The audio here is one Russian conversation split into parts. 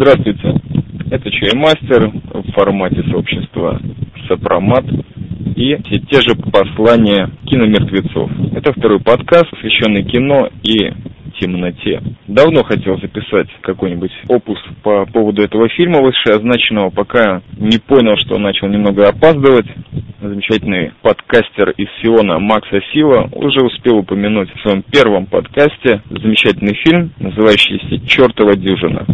Здравствуйте, это Чаймастер в формате сообщества Сопромат и все те же послания киномертвецов. Это второй подкаст, посвященный кино и темноте. Давно хотел записать какой-нибудь опус по поводу этого фильма вышеозначенного, пока не понял, что начал немного опаздывать. Замечательный подкастер из Сиона Макса Сила уже успел упомянуть в своем первом подкасте замечательный фильм, называющийся «Чертова дюжина».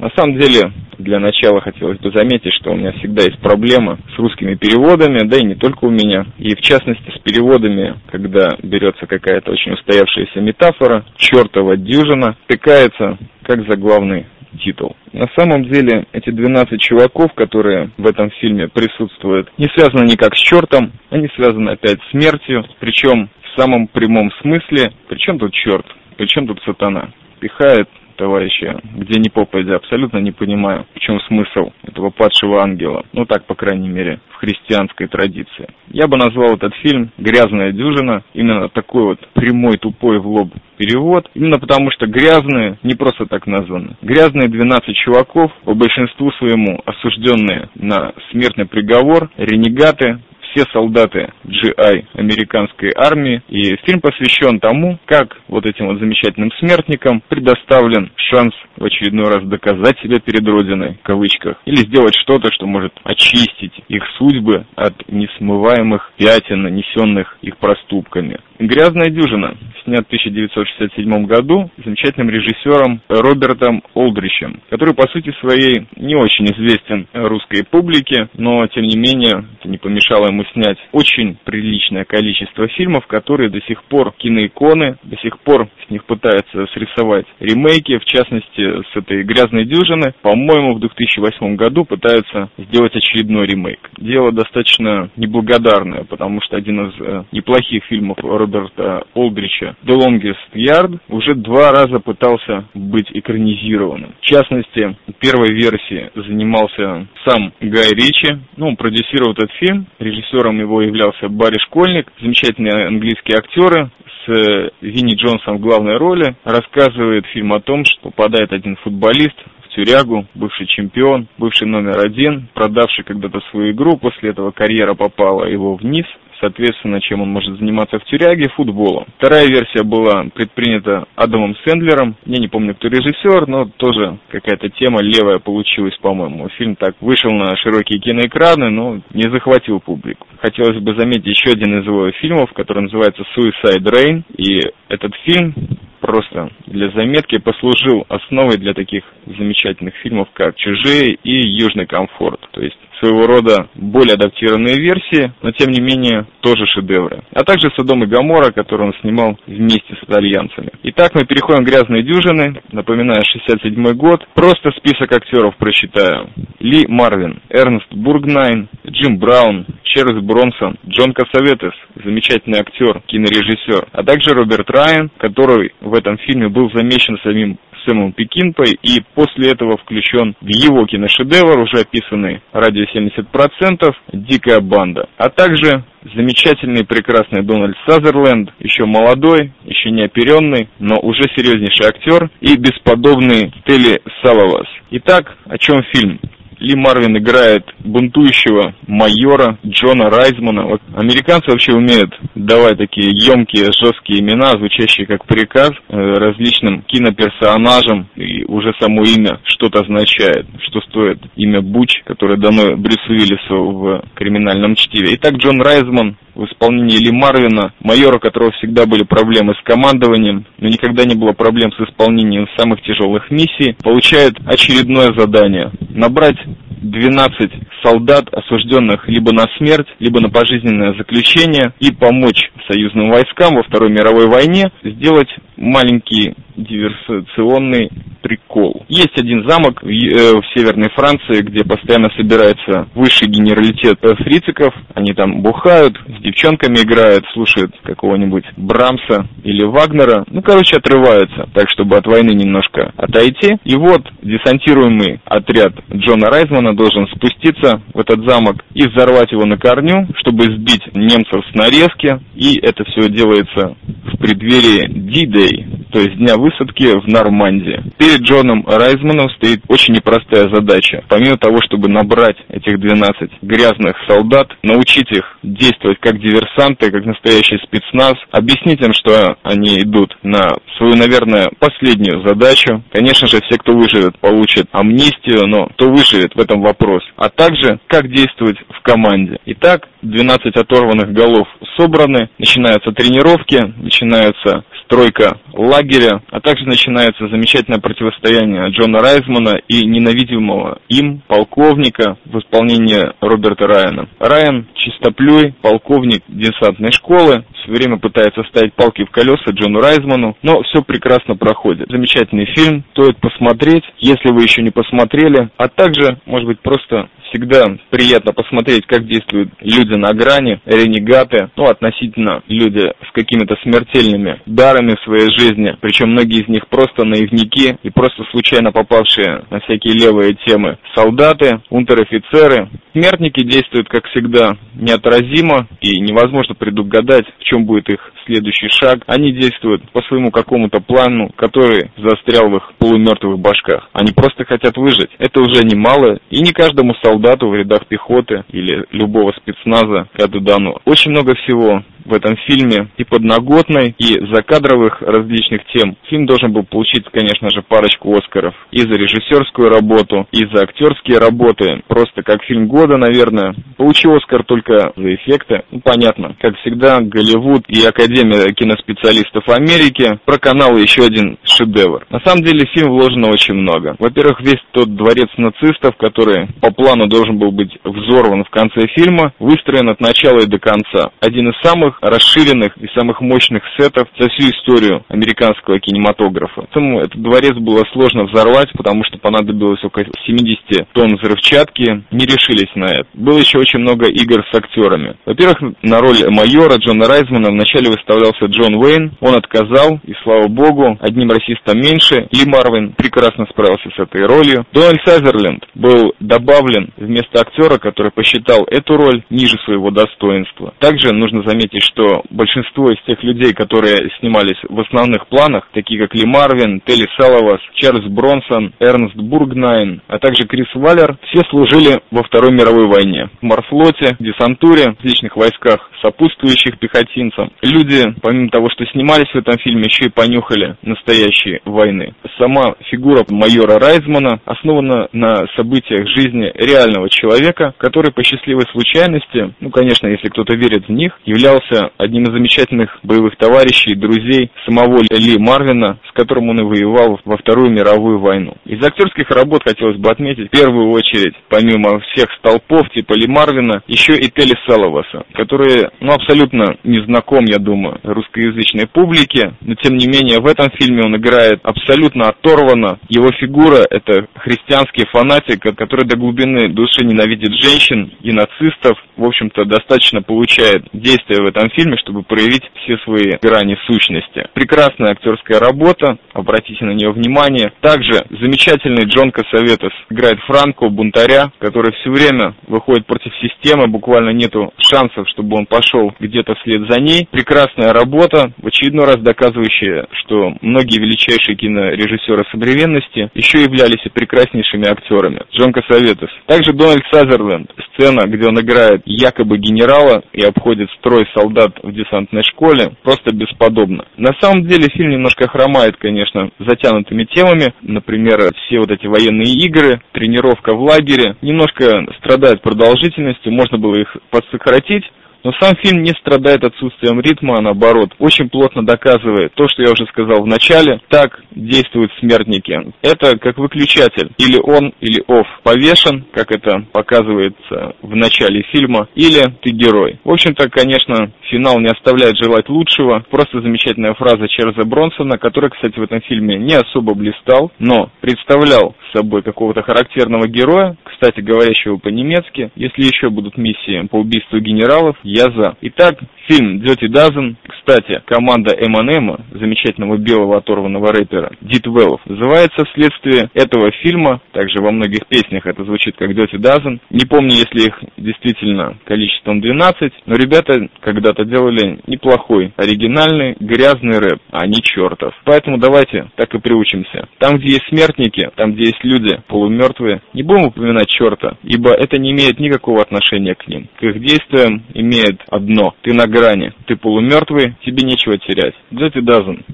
На самом деле, для начала хотелось бы заметить, что у меня всегда есть проблема с русскими переводами, да и не только у меня. И в частности с переводами, когда берется какая-то очень устоявшаяся метафора, чертова дюжина, тыкается как заглавный титул. На самом деле, эти 12 чуваков, которые в этом фильме присутствуют, не связаны никак с чертом, они связаны опять с смертью, причем в самом прямом смысле. Причем тут черт? Причем тут сатана? Пихает товарища, где ни попадя, абсолютно не понимаю, в чем смысл этого падшего ангела. Ну так, по крайней мере, в христианской традиции. Я бы назвал этот фильм «Грязная дюжина», именно такой вот прямой, тупой в лоб перевод, именно потому что грязные не просто так названы. Грязные 12 чуваков, по большинству своему осужденные на смертный приговор, ренегаты, все солдаты GI американской армии. И фильм посвящен тому, как вот этим вот замечательным смертникам предоставлен шанс в очередной раз доказать себя перед Родиной, в кавычках, или сделать что-то, что может очистить их судьбы от несмываемых пятен, нанесенных их проступками. «Грязная дюжина» снят в 1967 году замечательным режиссером Робертом Олдричем, который по сути своей не очень известен русской публике, но тем не менее это не помешало ему снять очень приличное количество фильмов, которые до сих пор киноиконы, до сих пор с них пытаются срисовать ремейки, в частности с этой «Грязной дюжины», по-моему, в 2008 году пытаются сделать очередной ремейк. Дело достаточно неблагодарное, потому что один из э, неплохих фильмов Роберта Олдрича «The Longest Yard» уже два раза пытался быть экранизированным. В частности, первой версии занимался сам Гай Ричи. Ну, он продюсировал этот фильм. Режиссером его являлся Барри Школьник. Замечательные английские актеры с Винни Джонсом в главной роли. Рассказывает фильм о том, что попадает один футболист тюрягу, бывший чемпион, бывший номер один, продавший когда-то свою игру, после этого карьера попала его вниз, соответственно, чем он может заниматься в тюряге, футболом. Вторая версия была предпринята Адамом Сэндлером, я не помню, кто режиссер, но тоже какая-то тема левая получилась, по-моему. Фильм так вышел на широкие киноэкраны, но не захватил публику. Хотелось бы заметить еще один из его фильмов, который называется «Suicide Rain», и этот фильм просто для заметки послужил основой для таких замечательных фильмов, как «Чужие» и «Южный комфорт». То есть своего рода более адаптированные версии, но тем не менее тоже шедевры. А также «Содом и Гамора», который он снимал вместе с итальянцами. Итак, мы переходим к «Грязные дюжины». Напоминаю, 67 год. Просто список актеров прочитаю. Ли Марвин, Эрнст Бургнайн, Джим Браун, Чарльз Бронсон, Джон Кассаветес, замечательный актер, кинорежиссер, а также Роберт Райан, который в этом фильме был замечен самим Сэмом Пекинпой и после этого включен в его киношедевр, уже описанный «Радио 70%», «Дикая банда», а также замечательный прекрасный Дональд Сазерленд, еще молодой, еще не оперенный, но уже серьезнейший актер и бесподобный Телли Салавас. Итак, о чем фильм? Ли Марвин играет бунтующего майора Джона Райзмана. Вот американцы вообще умеют давать такие емкие, жесткие имена, звучащие как приказ э, различным киноперсонажам, и уже само имя что-то означает, что стоит имя Буч, которое дано Брюсу Уиллису в криминальном чтиве. Итак, Джон Райзман в исполнении Ли Марвина, майора, у которого всегда были проблемы с командованием, но никогда не было проблем с исполнением самых тяжелых миссий, получает очередное задание – набрать 12 солдат, осужденных либо на смерть, либо на пожизненное заключение, и помочь союзным войскам во Второй мировой войне сделать маленький диверсационный прикол. Есть один замок в, э, в Северной Франции, где постоянно собирается высший генералитет фрициков. Они там бухают, с девчонками играют, слушают какого-нибудь Брамса или Вагнера. Ну, короче, отрываются, так, чтобы от войны немножко отойти. И вот десантируемый отряд Джона Райзмана должен спуститься в этот замок и взорвать его на корню, чтобы сбить немцев с нарезки. И это все делается в преддверии D-Day, то есть дня высадки в Нормандии. Перед Джоном Райзманом стоит очень непростая задача. Помимо того, чтобы набрать этих 12 грязных солдат, научить их действовать как диверсанты, как настоящий спецназ, объяснить им, что они идут на свою, наверное, последнюю задачу. Конечно же, все, кто выживет, получат амнистию, но кто выживет в этом вопрос. А также, как действовать в команде. Итак, 12 оторванных голов собраны, начинаются тренировки, начинается стройка лагеря, а также начинается замечательное противостояние Джона Райзмана и ненавидимого им полковника в исполнении Роберта Райана. Райан чистоплюй, полковник десантной школы, все время пытается ставить палки в колеса Джону Райзману, но все прекрасно проходит. Замечательный фильм, стоит посмотреть, если вы еще не посмотрели, а также, может быть, просто всегда приятно посмотреть, как действуют люди на грани, ренегаты, ну, относительно люди с какими-то смертельными дарами в своей жизни, причем многие из них просто наивники и просто случайно попавшие на всякие левые темы. Солдаты, унтер-офицеры, смертники действуют, как всегда, неотразимо и невозможно предугадать, в чем будет их следующий шаг. Они действуют по своему какому-то плану, который застрял в их полумертвых башках. Они просто хотят выжить. Это уже немало, и не каждому солдату в рядах пехоты или любого спецназа это дано. Очень много всего в этом фильме и подноготной, и закадровых различных тем. Фильм должен был получить, конечно же, парочку Оскаров. И за режиссерскую работу, и за актерские работы. Просто как фильм года, наверное. Получил Оскар только за эффекты. Ну, понятно. Как всегда, Голливуд и Академия киноспециалистов Америки проканал еще один шедевр. На самом деле, фильм вложено очень много. Во-первых, весь тот дворец нацистов, который по плану должен был быть взорван в конце фильма, выстроен от начала и до конца. Один из самых расширенных и самых мощных сетов за всю историю американского кинематографа. Поэтому этот дворец было сложно взорвать, потому что понадобилось около 70 тонн взрывчатки. Не решились на это. Было еще очень много игр с актерами. Во-первых, на роль майора Джона Райзмана вначале выставлялся Джон Уэйн. Он отказал, и слава богу, одним расистом меньше. Ли Марвин прекрасно справился с этой ролью. Дональд Сазерленд был добавлен вместо актера, который посчитал эту роль ниже своего достоинства. Также нужно заметить, что большинство из тех людей, которые снимались в основных планах, такие как Ли Марвин, Телли Савалас, Чарльз Бронсон, Эрнест Боргнайн, а также Крис Валлер, все служили во Второй мировой войне. В морфлоте, десантуре, в различных войсках, сопутствующих пехотинцам. Люди, помимо того, что снимались в этом фильме, еще и понюхали настоящие войны. Сама фигура майора Райзмана основана на событиях жизни реального человека, который по счастливой случайности, ну, конечно, если кто-то верит в них, являлся одним из замечательных боевых товарищей, друзей самого Ли Марвина, с которым он и воевал во Вторую мировую войну. Из актерских работ хотелось бы отметить в первую очередь, помимо всех столпов типа Ли Марвина, еще и Телли Салаваса, который, ну, абсолютно не знаком, я думаю, русскоязычной публике, но тем не менее в этом фильме он играет абсолютно оторванно. Его фигура — это христианский фанатик, который до глубины души ненавидит женщин и нацистов, в общем-то, достаточно получает действия в этом фильме, чтобы проявить все свои грани сущности. Прекрасная актерская работа, обратите на нее внимание. Также замечательный Джон Косоветос играет Франко, бунтаря, который все время выходит против системы, буквально нету шансов, чтобы он пошел где-то вслед за ней. Прекрасная работа, в очередной раз доказывающая, что многие величайшие кинорежиссеры современности еще являлись прекраснейшими актерами. Джон Косоветос. Также Дональд Сазерленд. Сцена, где он играет якобы генерала и обходит строй солдат солдат в десантной школе просто бесподобно. На самом деле фильм немножко хромает, конечно, затянутыми темами. Например, все вот эти военные игры, тренировка в лагере немножко страдает продолжительностью, можно было их подсократить. Но сам фильм не страдает отсутствием ритма, а наоборот, очень плотно доказывает то, что я уже сказал в начале, так действуют смертники. Это как выключатель, или он, или оф, повешен, как это показывается в начале фильма, или ты герой. В общем-то, конечно, финал не оставляет желать лучшего. Просто замечательная фраза Чарльза Бронсона, который, кстати, в этом фильме не особо блистал, но представлял собой какого-то характерного героя. Кстати, говорящего по-немецки. Если еще будут миссии по убийству генералов, я за. Итак, фильм Dirty Dozen. Кстати, команда M&M, замечательного белого оторванного рэпера, Дит Веллов, называется вследствие этого фильма, также во многих песнях это звучит как Dirty Dozen. Не помню, если их действительно количеством 12, но ребята когда-то делали неплохой, оригинальный, грязный рэп, а не чертов. Поэтому давайте так и приучимся. Там, где есть смертники, там, где есть люди полумертвые, не будем упоминать черта, ибо это не имеет никакого отношения к ним. К их действиям имеет одно. Ты на грани, ты полумертвый, тебе нечего терять. Dirty Dozen.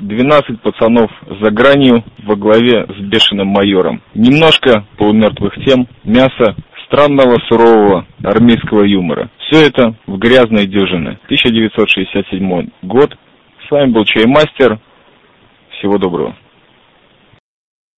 12 пацанов за гранью во главе с бешеным майором. Немножко полумертвых тем, мясо, странного сурового армейского юмора. Все это в грязной дюжине. 1967 год. С вами был Чаймастер. Всего доброго.